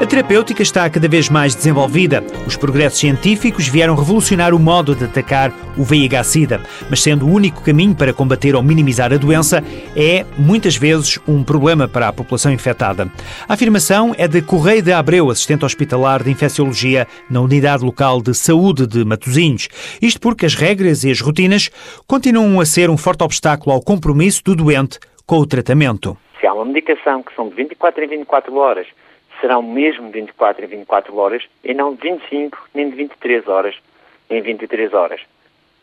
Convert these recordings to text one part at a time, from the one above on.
A terapêutica está cada vez mais desenvolvida. Os progressos científicos vieram revolucionar o modo de atacar o VIH-Sida, mas sendo o único caminho para combater ou minimizar a doença, é muitas vezes um problema para a população infectada. A afirmação é de Correia de Abreu, assistente hospitalar de infecciologia na Unidade Local de Saúde de Matosinhos. Isto porque as regras e as rotinas continuam a ser um forte obstáculo ao compromisso do doente com o tratamento. Se há uma medicação que são de 24 em 24 horas serão mesmo 24 em 24 horas e não de 25 nem de 23 horas em 23 horas.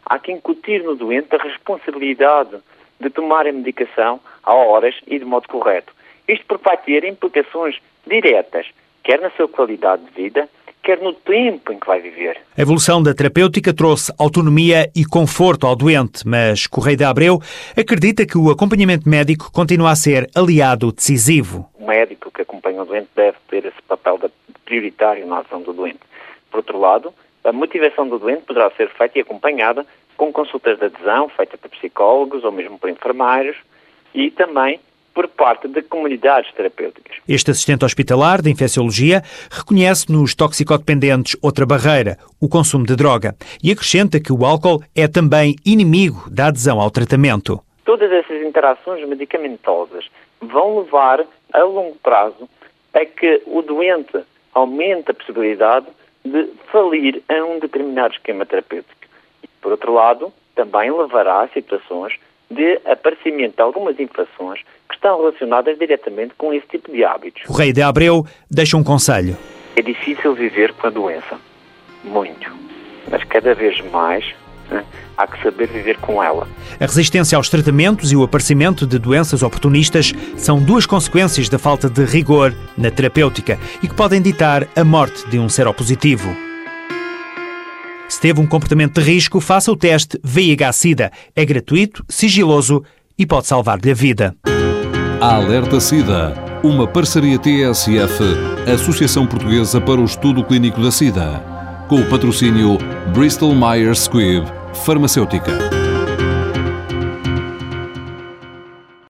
Há que incutir no doente a responsabilidade de tomar a medicação a horas e de modo correto. Isto porque vai ter implicações diretas, quer na sua qualidade de vida, quer no tempo em que vai viver. A evolução da terapêutica trouxe autonomia e conforto ao doente, mas Correia de Abreu acredita que o acompanhamento médico continua a ser aliado decisivo. O médico que acompanha o doente deve ter esse papel prioritário na ação do doente. Por outro lado, a motivação do doente poderá ser feita e acompanhada com consultas de adesão feitas por psicólogos ou mesmo por enfermeiros e também por parte de comunidades terapêuticas. Este assistente hospitalar de infecciologia reconhece nos toxicodependentes outra barreira, o consumo de droga, e acrescenta que o álcool é também inimigo da adesão ao tratamento. Todas essas interações medicamentosas vão levar a longo prazo a que o doente aumente a possibilidade de falir a um determinado esquema terapêutico. E, por outro lado, também levará a situações de aparecimento de algumas infecções que estão relacionadas diretamente com esse tipo de hábitos. O rei de Abreu deixa um conselho. É difícil viver com a doença. Muito. Mas cada vez mais né, há que saber viver com ela. A resistência aos tratamentos e o aparecimento de doenças oportunistas são duas consequências da falta de rigor na terapêutica e que podem ditar a morte de um seropositivo. Se teve um comportamento de risco, faça o teste VIH-Sida. É gratuito, sigiloso e pode salvar-lhe a vida. Alerta SIDA, uma parceria TSF, Associação Portuguesa para o Estudo Clínico da SIDA, com o patrocínio Bristol Myers Squibb Farmacêutica.